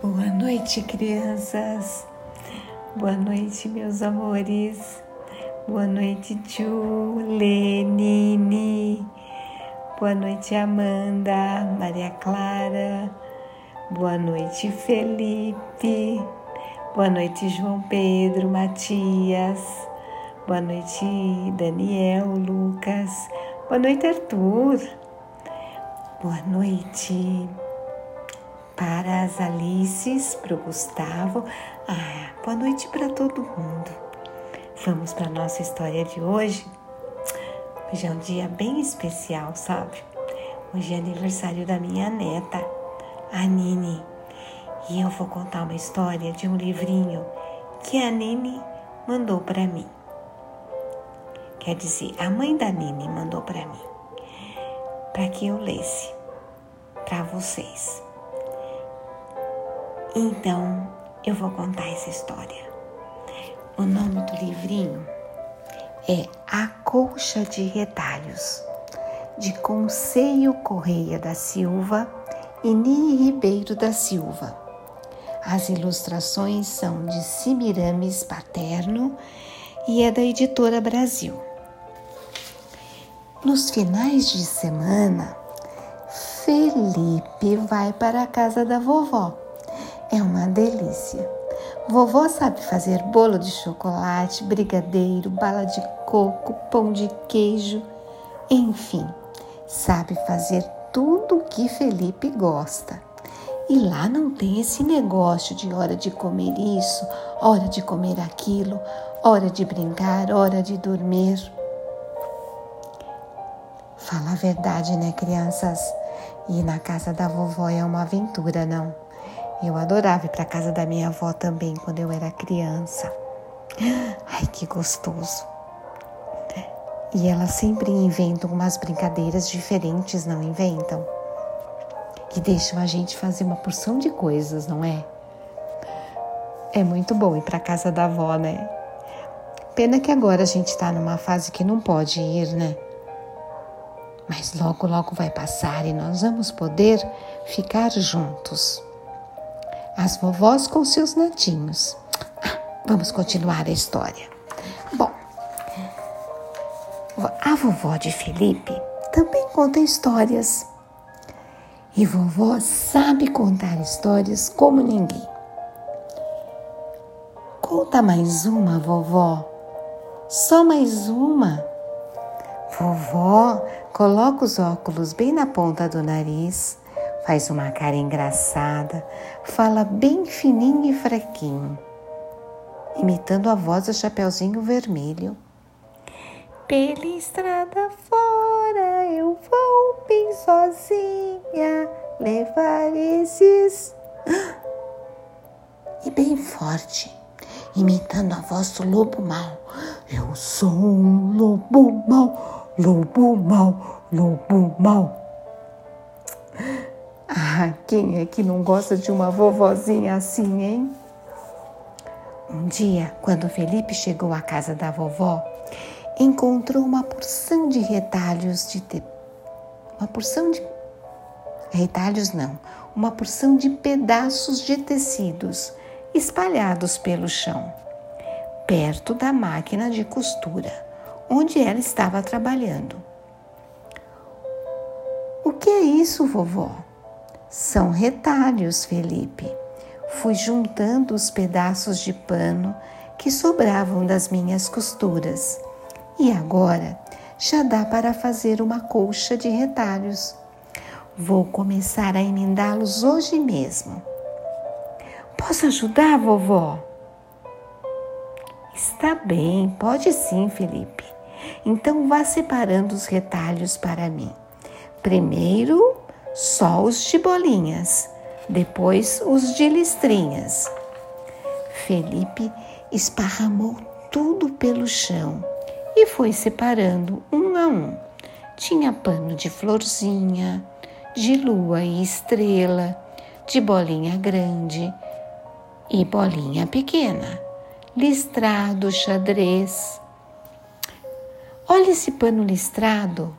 Boa noite, crianças. Boa noite, meus amores. Boa noite, Ju, Lenine. Boa noite, Amanda, Maria Clara. Boa noite, Felipe. Boa noite, João Pedro, Matias. Boa noite, Daniel, Lucas. Boa noite, Arthur. Boa noite para as Alices, para o Gustavo. Ah, boa noite para todo mundo. Vamos para a nossa história de hoje. Hoje é um dia bem especial, sabe? Hoje é aniversário da minha neta, a Nini. E eu vou contar uma história de um livrinho que a Nini mandou para mim. Quer dizer, a mãe da Nini mandou para mim, para que eu lesse para vocês. Então, eu vou contar essa história. O nome do livrinho é A Colcha de Retalhos, de Conceio Correia da Silva e Ni Ribeiro da Silva. As ilustrações são de Simirames Paterno e é da editora Brasil. Nos finais de semana, Felipe vai para a casa da vovó é uma delícia. Vovó sabe fazer bolo de chocolate, brigadeiro, bala de coco, pão de queijo, enfim, sabe fazer tudo o que Felipe gosta. E lá não tem esse negócio de hora de comer isso, hora de comer aquilo, hora de brincar, hora de dormir. Fala a verdade, né, crianças? Ir na casa da vovó é uma aventura, não? Eu adorava ir para casa da minha avó também quando eu era criança. Ai, que gostoso. E elas sempre inventam umas brincadeiras diferentes, não inventam? Que deixam a gente fazer uma porção de coisas, não é? É muito bom ir para casa da avó, né? Pena que agora a gente está numa fase que não pode ir, né? Mas logo, logo vai passar e nós vamos poder ficar juntos as vovós com seus netinhos. Vamos continuar a história. Bom, a vovó de Felipe também conta histórias. E vovó sabe contar histórias como ninguém. Conta mais uma, vovó. Só mais uma. Vovó coloca os óculos bem na ponta do nariz faz uma cara engraçada, fala bem fininho e fraquinho, imitando a voz do Chapeuzinho Vermelho. Pela estrada fora eu vou bem sozinha levar esses. E bem forte, imitando a voz do lobo mau. Eu sou um lobo mau, lobo mau, lobo mau. Ah, quem é que não gosta de uma vovozinha assim, hein? Um dia, quando Felipe chegou à casa da vovó, encontrou uma porção de retalhos de te... uma porção de retalhos não, uma porção de pedaços de tecidos espalhados pelo chão, perto da máquina de costura, onde ela estava trabalhando. O que é isso, vovó? São retalhos, Felipe. Fui juntando os pedaços de pano que sobravam das minhas costuras. E agora já dá para fazer uma colcha de retalhos. Vou começar a emendá-los hoje mesmo. Posso ajudar, vovó? Está bem, pode sim, Felipe. Então vá separando os retalhos para mim. Primeiro só os de bolinhas, depois os de listrinhas. Felipe esparramou tudo pelo chão e foi separando um a um. Tinha pano de florzinha, de lua e estrela, de bolinha grande e bolinha pequena, listrado, xadrez. Olha esse pano listrado,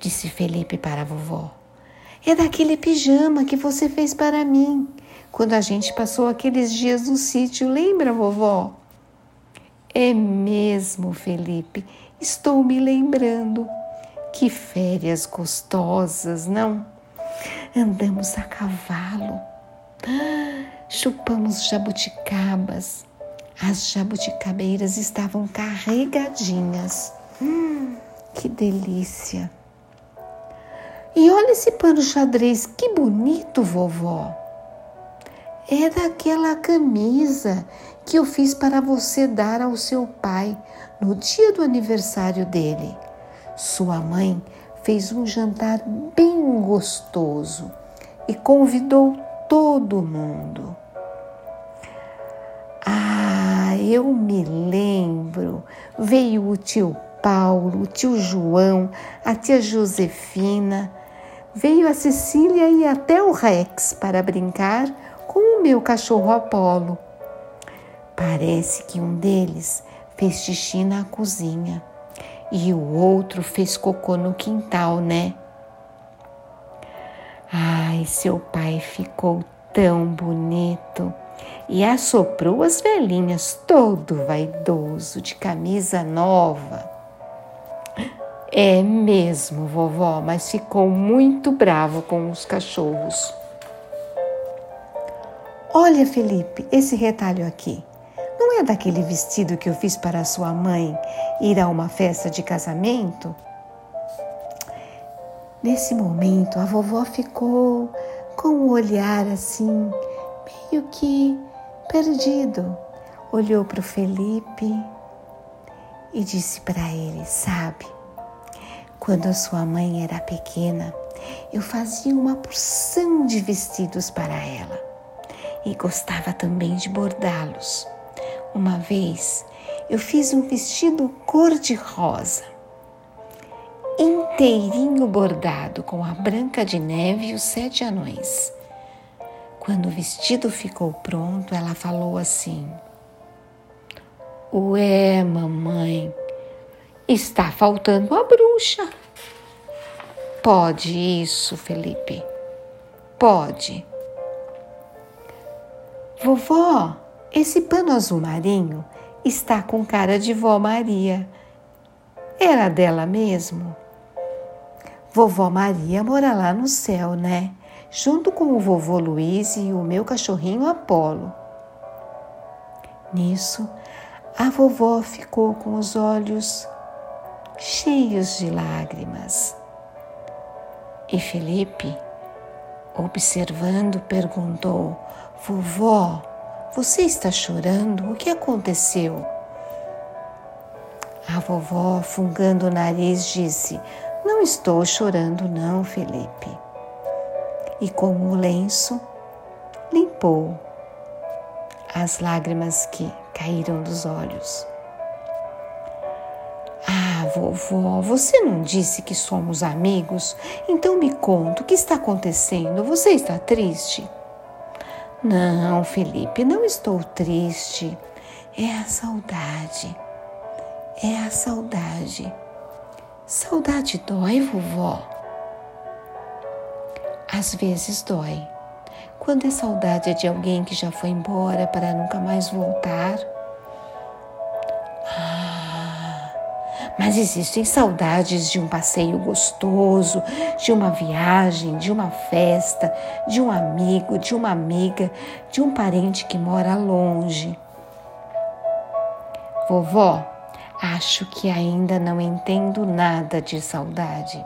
disse Felipe para a vovó. É daquele pijama que você fez para mim quando a gente passou aqueles dias no sítio, lembra, vovó? É mesmo, Felipe, estou me lembrando. Que férias gostosas, não? Andamos a cavalo, chupamos jabuticabas. As jabuticabeiras estavam carregadinhas. Hum, que delícia! E olha esse pano xadrez, que bonito, vovó. É daquela camisa que eu fiz para você dar ao seu pai no dia do aniversário dele. Sua mãe fez um jantar bem gostoso e convidou todo mundo. Ah, eu me lembro. Veio o tio Paulo, o tio João, a tia Josefina. Veio a Cecília e até o Rex para brincar com o meu cachorro Apolo. Parece que um deles fez xixi na cozinha e o outro fez cocô no quintal, né? Ai, seu pai ficou tão bonito e assoprou as velhinhas todo vaidoso de camisa nova. É mesmo, vovó, mas ficou muito bravo com os cachorros. Olha, Felipe, esse retalho aqui é daquele vestido que eu fiz para sua mãe ir a uma festa de casamento? Nesse momento, a vovó ficou com o um olhar assim, meio que perdido. Olhou para o Felipe e disse para ele: Sabe, quando sua mãe era pequena, eu fazia uma porção de vestidos para ela e gostava também de bordá-los. Uma vez eu fiz um vestido cor-de-rosa, inteirinho bordado com a Branca de Neve e os Sete Anões. Quando o vestido ficou pronto, ela falou assim: Ué, mamãe, está faltando a bruxa. Pode isso, Felipe? Pode. Vovó, esse pano azul marinho está com cara de vó Maria. Era dela mesmo? Vovó Maria mora lá no céu, né? Junto com o vovô Luiz e o meu cachorrinho Apolo. Nisso, a vovó ficou com os olhos cheios de lágrimas. E Felipe, observando, perguntou: Vovó, você está chorando? O que aconteceu? A vovó, fungando o nariz, disse: Não estou chorando, não, Felipe. E com o lenço, limpou as lágrimas que caíram dos olhos. Vovó, você não disse que somos amigos? Então me conta o que está acontecendo. Você está triste? Não, Felipe, não estou triste. É a saudade. É a saudade. Saudade dói, vovó? Às vezes dói. Quando é saudade é de alguém que já foi embora para nunca mais voltar. Mas existem saudades de um passeio gostoso, de uma viagem, de uma festa, de um amigo, de uma amiga, de um parente que mora longe. Vovó, acho que ainda não entendo nada de saudade.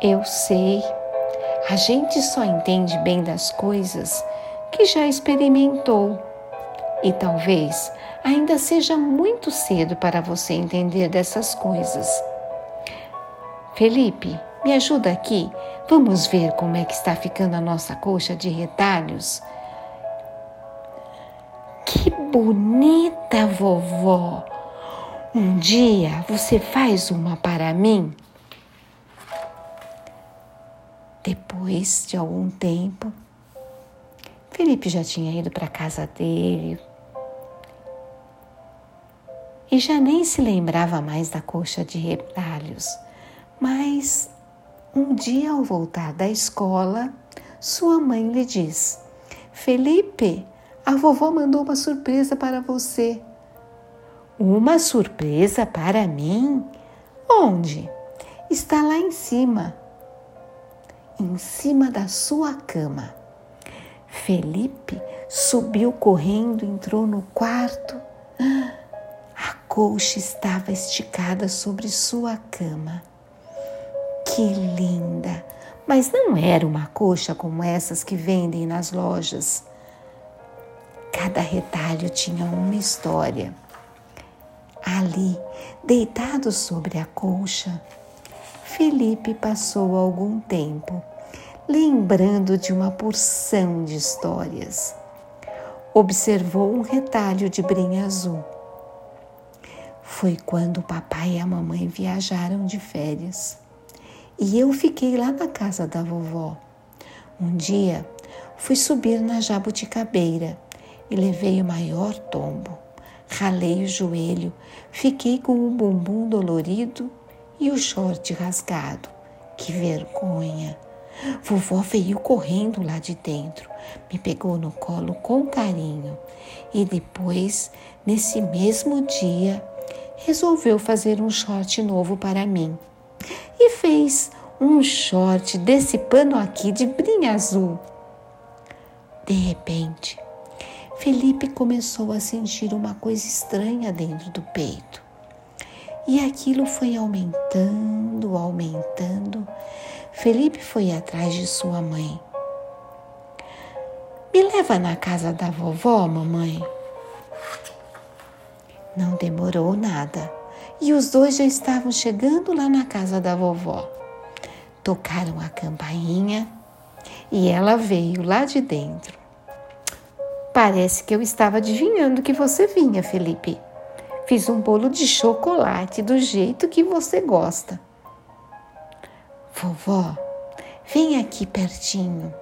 Eu sei, a gente só entende bem das coisas que já experimentou. E talvez ainda seja muito cedo para você entender dessas coisas. Felipe, me ajuda aqui. Vamos ver como é que está ficando a nossa coxa de retalhos. Que bonita, vovó! Um dia você faz uma para mim? Depois de algum tempo, Felipe já tinha ido para a casa dele, e já nem se lembrava mais da coxa de retalhos, mas Um dia, ao voltar da escola, sua mãe lhe diz: Felipe, a vovó mandou uma surpresa para você. Uma surpresa para mim? Onde? Está lá em cima, em cima da sua cama. Felipe subiu correndo, entrou no quarto. A colcha estava esticada sobre sua cama. Que linda! Mas não era uma coxa como essas que vendem nas lojas. Cada retalho tinha uma história. Ali, deitado sobre a colcha, Felipe passou algum tempo lembrando de uma porção de histórias. Observou um retalho de brim azul. Foi quando o papai e a mamãe viajaram de férias e eu fiquei lá na casa da vovó. Um dia fui subir na jabuticabeira e levei o maior tombo. Ralei o joelho, fiquei com o bumbum dolorido e o short rasgado. Que vergonha! Vovó veio correndo lá de dentro, me pegou no colo com carinho e depois, nesse mesmo dia, resolveu fazer um short novo para mim e fez um short desse pano aqui de brim azul. De repente, Felipe começou a sentir uma coisa estranha dentro do peito. E aquilo foi aumentando, aumentando. Felipe foi atrás de sua mãe. Me leva na casa da vovó, mamãe. Não demorou nada e os dois já estavam chegando lá na casa da vovó. Tocaram a campainha e ela veio lá de dentro. Parece que eu estava adivinhando que você vinha, Felipe. Fiz um bolo de chocolate do jeito que você gosta. Vovó, vem aqui pertinho.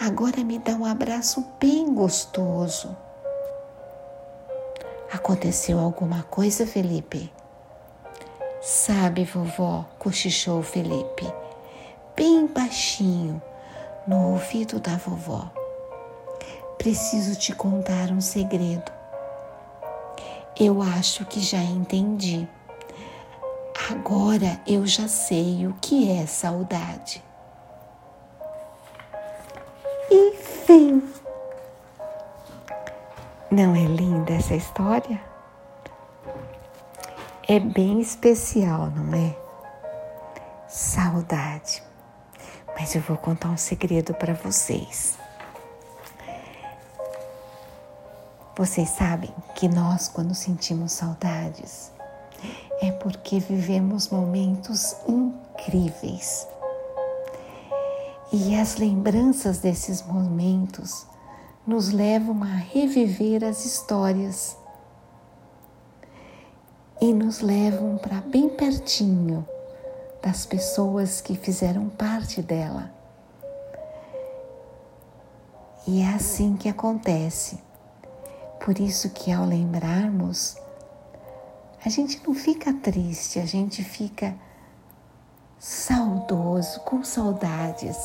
Agora me dá um abraço bem gostoso. Aconteceu alguma coisa, Felipe? Sabe, vovó, cochichou Felipe, bem baixinho, no ouvido da vovó. Preciso te contar um segredo. Eu acho que já entendi. Agora eu já sei o que é saudade. Não é linda essa história? é bem especial, não é? Saudade. Mas eu vou contar um segredo para vocês. Vocês sabem que nós, quando sentimos saudades, é porque vivemos momentos incríveis. E as lembranças desses momentos nos levam a reviver as histórias e nos levam para bem pertinho das pessoas que fizeram parte dela. E é assim que acontece. Por isso que ao lembrarmos, a gente não fica triste, a gente fica saudoso, com saudades,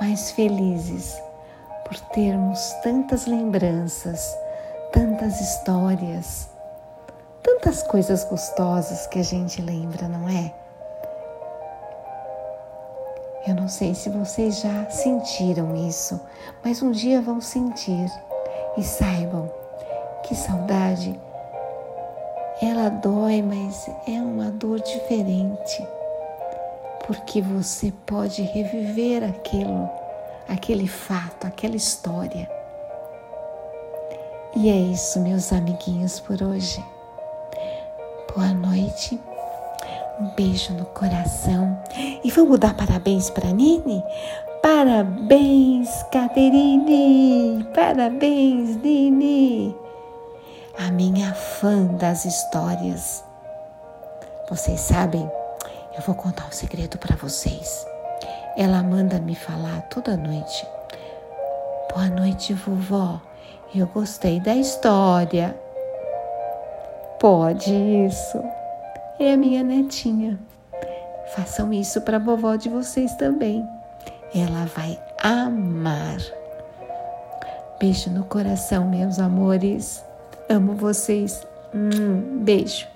mas felizes por termos tantas lembranças, tantas histórias tantas coisas gostosas que a gente lembra, não é? Eu não sei se vocês já sentiram isso, mas um dia vão sentir. E saibam que saudade ela dói, mas é uma dor diferente, porque você pode reviver aquilo, aquele fato, aquela história. E é isso, meus amiguinhos, por hoje boa noite, um beijo no coração e vamos dar parabéns para Nini? Parabéns, Caterine! Parabéns, Nini! A minha fã das histórias. Vocês sabem, eu vou contar um segredo para vocês. Ela manda me falar toda noite. Boa noite, vovó. Eu gostei da história. Pode isso. É a minha netinha. Façam isso para a vovó de vocês também. Ela vai amar. Beijo no coração, meus amores. Amo vocês. Hum, beijo.